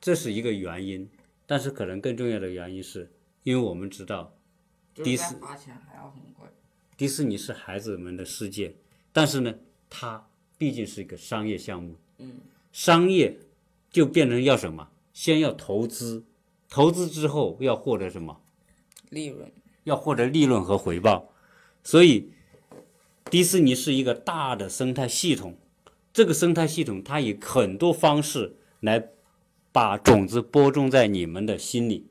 A: 这是一个原因，但是可能更重要的原因是，因为我们知道迪士
B: 再花钱还要很贵。
A: 迪士尼是孩子们的世界，但是呢，它毕竟是一个商业项目，
B: 嗯，
A: 商业就变成要什么？先要投资，投资之后要获得什么？
B: 利润。
A: 要获得利润和回报。所以，迪士尼是一个大的生态系统，这个生态系统它以很多方式来把种子播种在你们的心里，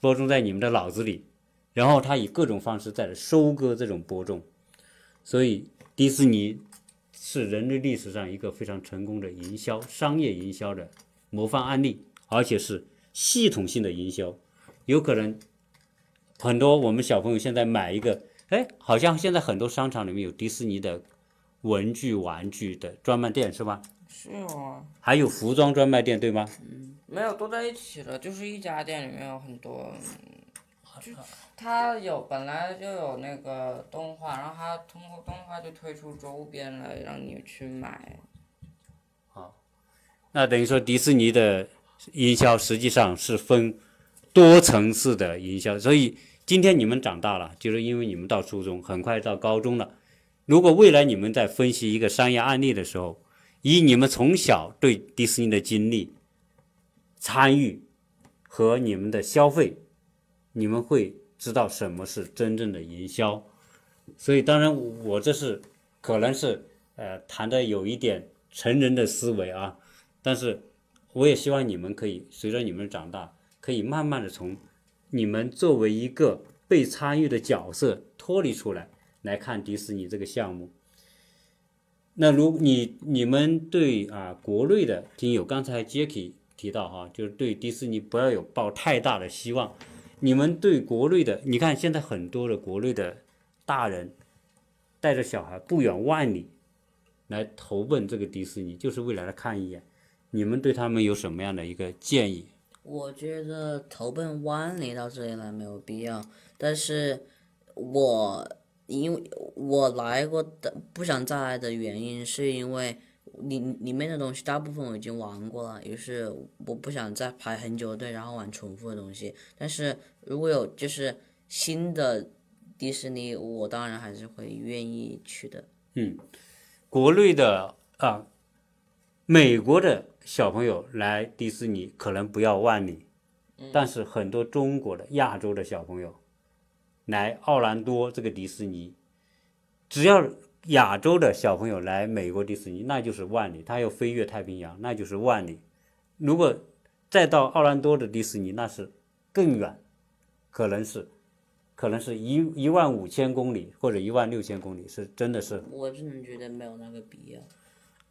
A: 播种在你们的脑子里，然后它以各种方式在收割这种播种。所以，迪士尼是人类历史上一个非常成功的营销、商业营销的模范案例，而且是系统性的营销，有可能。很多我们小朋友现在买一个，哎，好像现在很多商场里面有迪士尼的文具、玩具的专卖店是吧？
B: 是有啊，
A: 还有服装专卖店对吗？
B: 没有都在一起了，就是一家店里面有很多。就它有本来就有那个动画，然后它通过动画就推出周边来让你去买。
A: 好那等于说迪士尼的营销实际上是分多层次的营销，所以今天你们长大了，就是因为你们到初中，很快到高中了。如果未来你们在分析一个商业案例的时候，以你们从小对迪士尼的经历，参与和你们的消费，你们会知道什么是真正的营销。所以，当然我这是可能是呃谈的有一点成人的思维啊，但是我也希望你们可以随着你们长大，可以慢慢的从你们作为一个被参与的角色脱离出来，来看迪士尼这个项目。那如你你们对啊国内的听友，刚才 Jacky 提到哈，就是对迪士尼不要有抱太大的希望。你们对国内的，你看现在很多的国内的大人带着小孩不远万里来投奔这个迪士尼，就是为了来看一眼。你们对他们有什么样的一个建议？
C: 我觉得投奔万里到这里来没有必要，但是我因为我来过的不想再来的原因，是因为里里面的东西大部分我已经玩过了，于是我不想再排很久的队，然后玩重复的东西。但是如果有就是新的迪士尼，我当然还是会愿意去的。
A: 嗯，国内的啊，美国的小朋友来迪士尼可能不要万里，但是很多中国的、亚洲的小朋友来奥兰多这个迪士尼，只要亚洲的小朋友来美国迪士尼，那就是万里，他要飞越太平洋，那就是万里。如果再到奥兰多的迪士尼，那是更远，可能是可能是一一万五千公里或者一万六千公里，是真的是
C: 我真的觉得没有那个必要。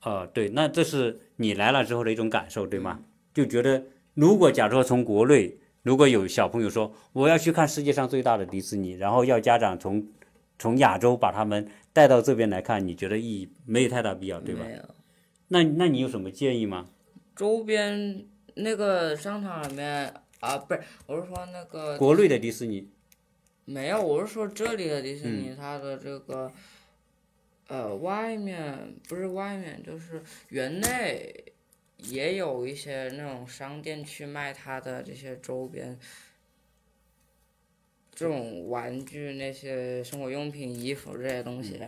A: 呃，对，那这是你来了之后的一种感受，对吗？就觉得如果假如说从国内，如果有小朋友说我要去看世界上最大的迪士尼，然后要家长从从亚洲把他们带到这边来看，你觉得意义没有太大必要，对吧？
C: 没有。
A: 那那你有什么建议吗？
B: 周边那个商场里面啊，不是，我是说那个
A: 国内的迪士尼，
B: 没有，我是说这里的迪士尼，它的这个，呃，外面不是外面，就是园内也有一些那种商店去卖它的这些周边，这种玩具、那些生活用品、衣服这些东西。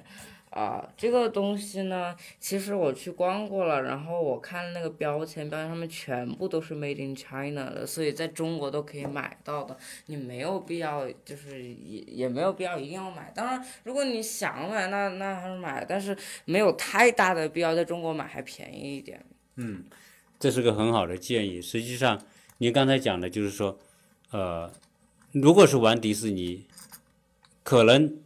B: 啊，这个东西呢，其实我去逛过了，然后我看那个标签，标签上面全部都是 Made in China 的，所以在中国都可以买到的，你没有必要，就是也也没有必要一定要买。当然，如果你想买，那那还是买，但是没有太大的必要，在中国买还便宜一点。
A: 嗯，这是个很好的建议。实际上，您刚才讲的就是说，呃，如果是玩迪士尼，可能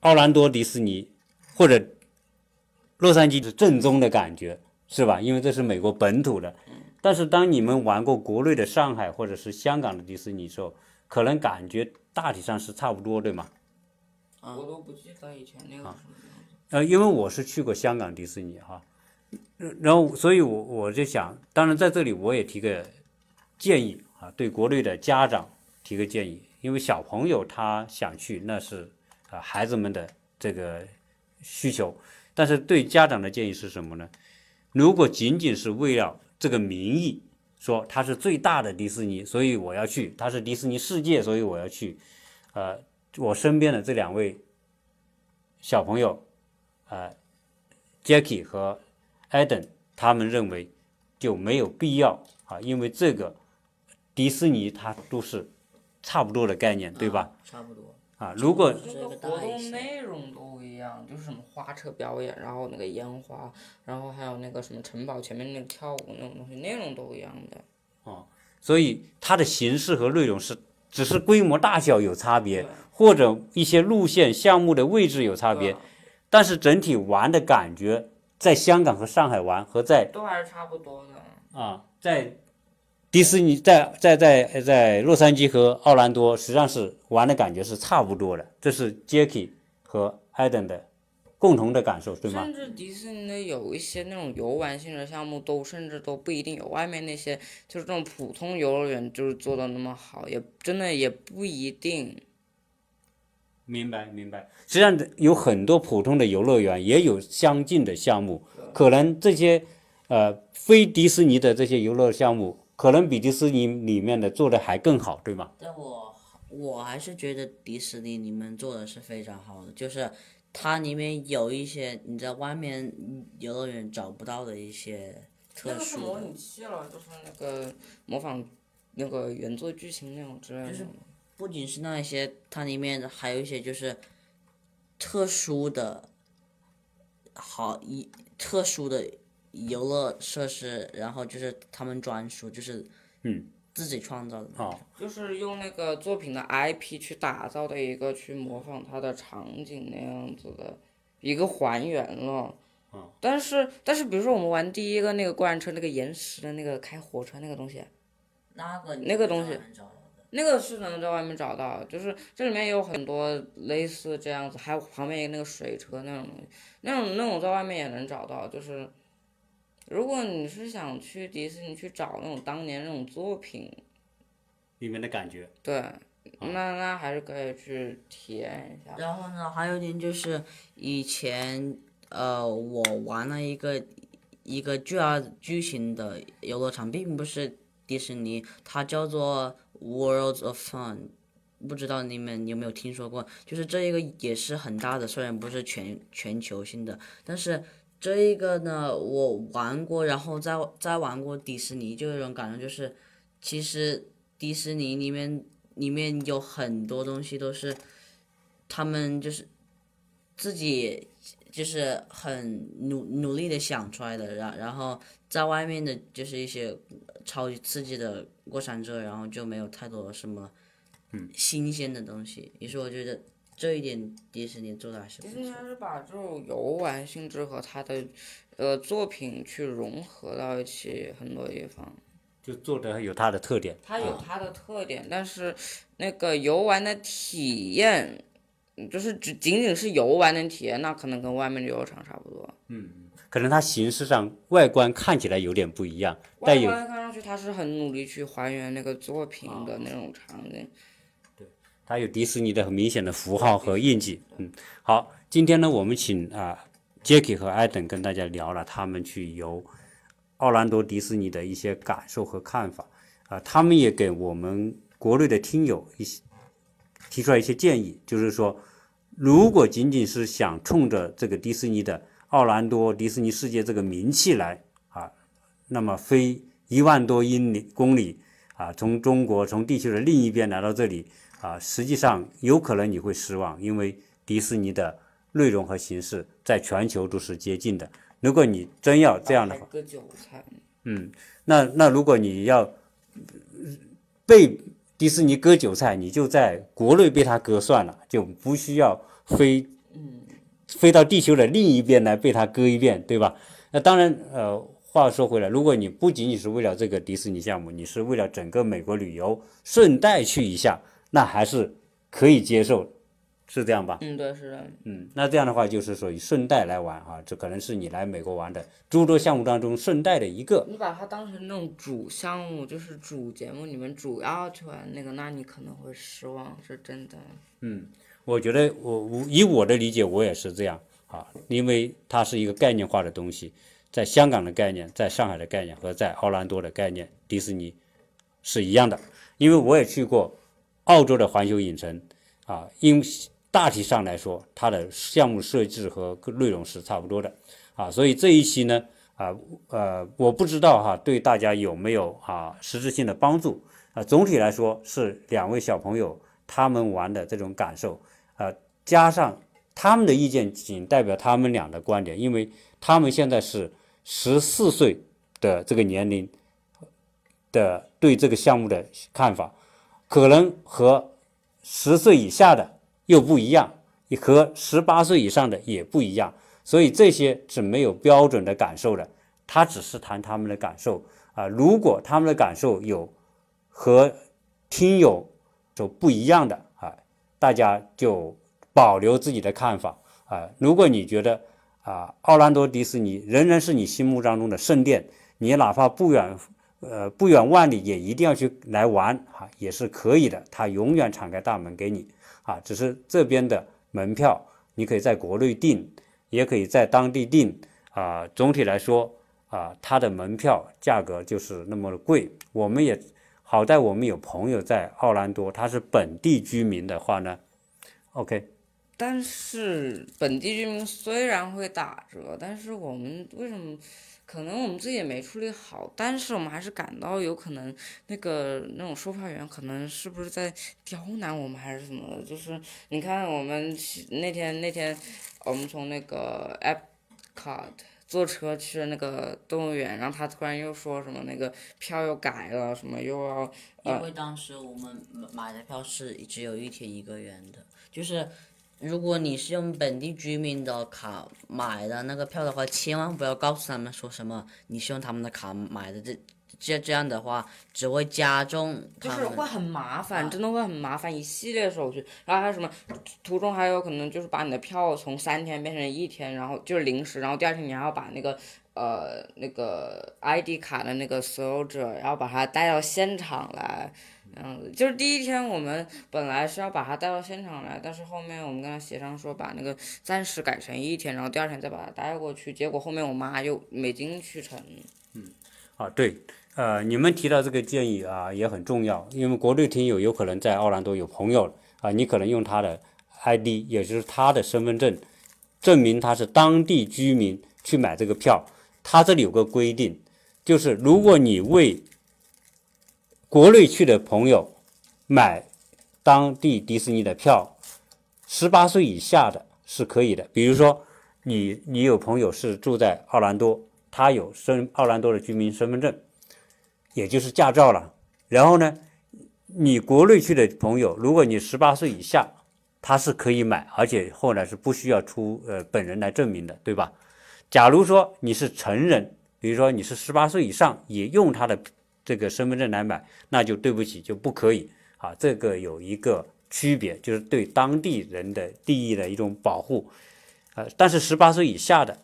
A: 奥兰多迪士尼。或者洛杉矶是正宗的感觉，是吧？因为这是美国本土的。但是当你们玩过国内的上海或者是香港的迪士尼时候，可能感觉大体上是差不多，对吗？
B: 我都不记得以前那个。
A: 呃，因为我是去过香港迪士尼哈，然后所以，我我就想，当然在这里我也提个建议啊，对国内的家长提个建议，因为小朋友他想去，那是啊孩子们的这个。需求，但是对家长的建议是什么呢？如果仅仅是为了这个名义，说它是最大的迪士尼，所以我要去；它是迪士尼世界，所以我要去。呃，我身边的这两位小朋友，呃，Jackie 和 Eden，他们认为就没有必要啊，因为这个迪士尼它都是差不多的概念，对吧？
C: 差不多。
A: 啊，如果
B: 这个活动内容都一样，就是什么花车表演，然后那个烟花，然后还有那个什么城堡前面那个跳舞那种东西，内容都一样的。
A: 哦，所以它的形式和内容是只是规模大小有差别，或者一些路线项目的位置有差别，但是整体玩的感觉，在香港和上海玩和在
B: 都还是差不多的。
A: 啊，在。迪士尼在在在在洛杉矶和奥兰多实际上是玩的感觉是差不多的，这是 Jackie 和 Eden 的共同的感受，对吗？
B: 甚至迪士尼的有一些那种游玩性的项目，都甚至都不一定有外面那些就是这种普通游乐园就是做的那么好，也真的也不一定。
A: 明白明白，实际上有很多普通的游乐园也有相近的项目，可能这些呃非迪士尼的这些游乐项目。可能比迪士尼里面的做的还更好，对吗？
C: 但我我还是觉得迪士尼里面做的是非常好的，就是它里面有一些你在外面游乐园找不到的一些特殊
B: 那个是模
C: 的，
B: 拟器了，就是那个模仿那个原作剧情那种之类的。
C: 就是不仅是那一些，它里面还有一些就是特殊的，好一特殊的游乐设施，然后就是他们专属，就是
A: 嗯
C: 自己创造的。
A: 好，
B: 就是用那个作品的 IP 去打造的一个去模仿它的场景那样子的一个还原了。但是但是比如说我们玩第一个那个过山车那个岩石的那个开火车那个东西，
C: 那个
B: 那个东西
C: 你能找到的
B: 那个是能在外面找到，就是这里面有很多类似这样子，还有旁边一个那个水车那种东西，那种那种在外面也能找到。就是如果你是想去迪士尼去找那种当年那种作品，
A: 里面的感觉，
B: 对，那那还是可以去体验一下。
C: 然后呢，还有一点就是以前呃，我玩了一个一个巨大巨型的游乐场，并不是迪士尼，它叫做 Worlds of Fun。不知道你们有没有听说过？就是这一个也是很大的，虽然不是全全球性的，但是这一个呢，我玩过，然后再再玩过迪士尼，就有一种感觉，就是其实迪士尼里面里面有很多东西都是他们就是自己就是很努努力的想出来的，然然后在外面的就是一些超级刺激的过山车，然后就没有太多什么新鲜的东西，于是我觉得这一点迪士尼做的还是不错
B: 迪士尼。还是把这种游玩性质和他的呃作品去融合到一起很多地方。
A: 就做的有它的特点。
B: 它有它的特点，但是那个游玩的体验，嗯就是只仅仅是游玩的体验，那可能跟外面的游乐场差不多。
A: 嗯可能它形式上外观看起来有点不一样，但
B: 外
A: 有
B: 观看上去它是很努力去还原那个作品的那种场景。
A: 它有迪士尼的很明显的符号和印记。嗯，好，今天呢，我们请啊，Jacky 和艾登跟大家聊了他们去游奥兰多迪士尼的一些感受和看法啊，他们也给我们国内的听友一些提出来一些建议，就是说，如果仅仅是想冲着这个迪士尼的奥兰多迪士尼世界这个名气来啊，那么飞一万多英里公里啊，从中国从地球的另一边来到这里。啊，实际上有可能你会失望，因为迪士尼的内容和形式在全球都是接近的。如果你真要这样的话，
B: 割韭菜，
A: 嗯，那那如果你要呃被迪士尼割韭菜，你就在国内被他割算了，就不需要飞，飞到地球的另一边来被他割一遍，对吧？那当然，呃，话说回来，如果你不仅仅是为了这个迪士尼项目，你是为了整个美国旅游，顺带去一下，那还是可以接受，是这样吧？
B: 嗯，对，是的，
A: 嗯，那这样的话就是属于顺带来玩啊，这可能是你来美国玩的诸多项目当中顺带的一个。
B: 你把它当成那种主项目，就是主节目你们主要去玩那个，那你可能会失望，是真的。
A: 嗯我觉得我我以我的理解，我也是这样啊，因为它是一个概念化的东西，在香港的概念，在上海的概念和在奥兰多的概念，迪士尼是一样的。因为我也去过澳洲的环球影城啊，因大体上来说，它的项目设置和内容是差不多的啊，所以这一期呢啊呃，我不知道哈、对大家有没有啊实质性的帮助啊。总体来说是两位小朋友他们玩的这种感受。啊，加上他们的意见仅代表他们俩的观点，因为他们现在是十四岁的这个年龄的对这个项目的看法，可能和十岁以下的又不一样，也和十八岁以上的也不一样，所以这些是没有标准的感受的，他只是谈他们的感受啊、如果他们的感受有和听友所不一样的啊、大家就保留自己的看法啊、如果你觉得啊、奥兰多迪士尼仍然是你心目当中的圣殿，你哪怕不远呃不远万里也一定要去来玩啊，也是可以的。它永远敞开大门给你啊，只是这边的门票你可以在国内订，也可以在当地订啊。总体来说啊，它的门票价格就是那么贵。我们也好在我们有朋友在奥兰多，他是本地居民的话呢，OK，
B: 但是本地居民虽然会打折，但是我们为什么？可能我们自己也没处理好，但是我们还是感到有可能那个那种售票员可能是不是在刁难我们还是什么的？就是你看我们那天那天我们从那个 App Card 坐车去了那个动物园，然后他突然又说什么那个票又改了，什么又要
C: 因为当时我们买的票是只有一天一个元的，就是。如果你是用本地居民的卡买的那个票的话，千万不要告诉他们说什么你是用他们的卡买的，这这这样的话只会加重。
B: 就是会很麻烦，真的会很麻烦，一系列手续。然后还有什么，途中还有可能就是把你的票从三天变成一天，然后就是临时，然后第二天你还要把那个呃那个 ID 卡的那个所有者，然后把它带到现场来。嗯，就是第一天我们本来是要把他带到现场来，但是后面我们跟他协商说把那个暂时改成一天，然后第二天再把他带过去。结果后面我妈又没进去成。
A: 嗯，啊对，呃，你们提到这个建议啊也很重要，因为国内听友有可能在奥兰多有朋友啊，你可能用他的 ID，也就是他的身份证，证明他是当地居民去买这个票。他这里有个规定，就是如果你为国内去的朋友买当地迪士尼的票，十八岁以下的是可以的。比如说，你你有朋友是住在奥兰多，他有身奥兰多的居民身份证，也就是驾照了。然后呢，你国内去的朋友，如果你十八岁以下，他是可以买，而且后来是不需要出呃本人来证明的，对吧？假如说你是成人，比如说你是十八岁以上，也用他的。这个身份证来买，那就对不起，就不可以啊。这个有一个区别，就是对当地人的利益的一种保护。呃，但是十八岁以下的，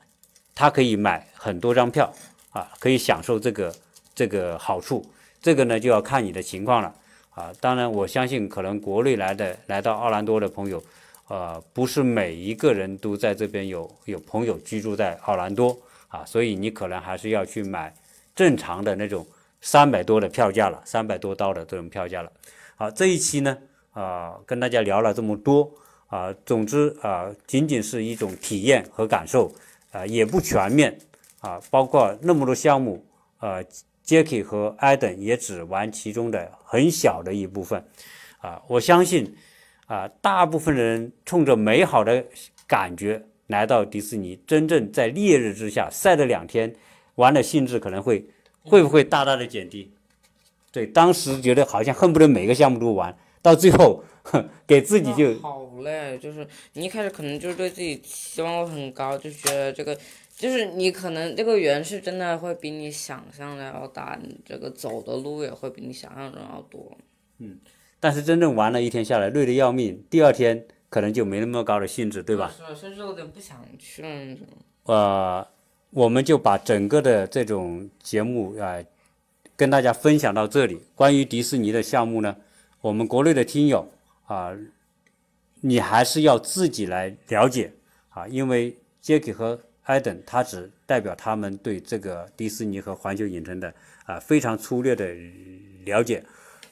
A: 他可以买很多张票啊，可以享受这个这个好处。这个呢，就要看你的情况了啊。当然，我相信可能国内来的来到奥兰多的朋友，呃，不是每一个人都在这边有有朋友居住在奥兰多啊，所以你可能还是要去买正常的那种。三百多的票价了，三百多刀的这种票价了。好，这一期呢，啊，跟大家聊了这么多啊，总之啊，仅仅是一种体验和感受啊，也不全面啊，包括那么多项目，呃，Jacky 和 Adam 也只玩其中的很小的一部分啊。我相信啊，大部分人冲着美好的感觉来到迪士尼，真正在烈日之下晒了两天，玩的兴致可能会。会不会大大的减低？对，当时觉得好像恨不得每个项目都玩，到最后给自己就
B: 好累。就是你一开始可能就是对自己期望很高，就觉得这个就是你可能这个园是真的会比你想象的要大，你这个走的路也会比你想象中要多。
A: 嗯，但是真正玩了一天下来，累得要命，第二天可能就没那么高的兴致，对吧？
B: 是，甚至有点不想去了那种。
A: 呃。我们就把整个的这种节目啊，跟大家分享到这里。关于迪士尼的项目呢，我们国内的听友啊，你还是要自己来了解啊，因为杰克和艾登他只代表他们对这个迪士尼和环球影城的啊非常粗略的了解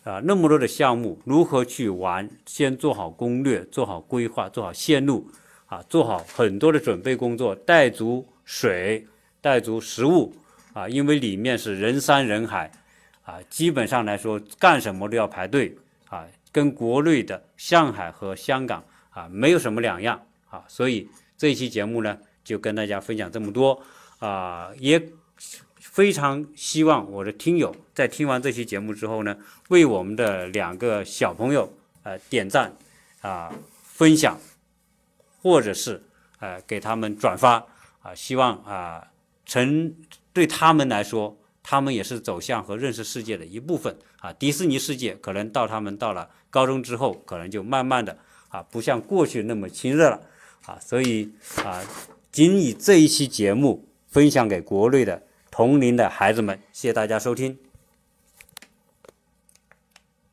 A: 啊。那么多的项目，如何去玩？先做好攻略，做好规划，做好线路啊，做好很多的准备工作，带足水。带足食物啊，因为里面是人山人海啊，基本上来说干什么都要排队啊，跟国内的上海和香港啊没有什么两样啊，所以这一期节目呢就跟大家分享这么多啊，也非常希望我的听友在听完这期节目之后呢，为我们的两个小朋友呃点赞啊分享，或者是呃给他们转发啊，希望啊。成对他们来说，他们也是走向和认识世界的一部分啊。迪士尼世界可能到他们到了高中之后，可能就慢慢的啊，不像过去那么亲热了啊。所以啊，仅以这一期节目分享给国内的同龄的孩子们，谢谢大家收听。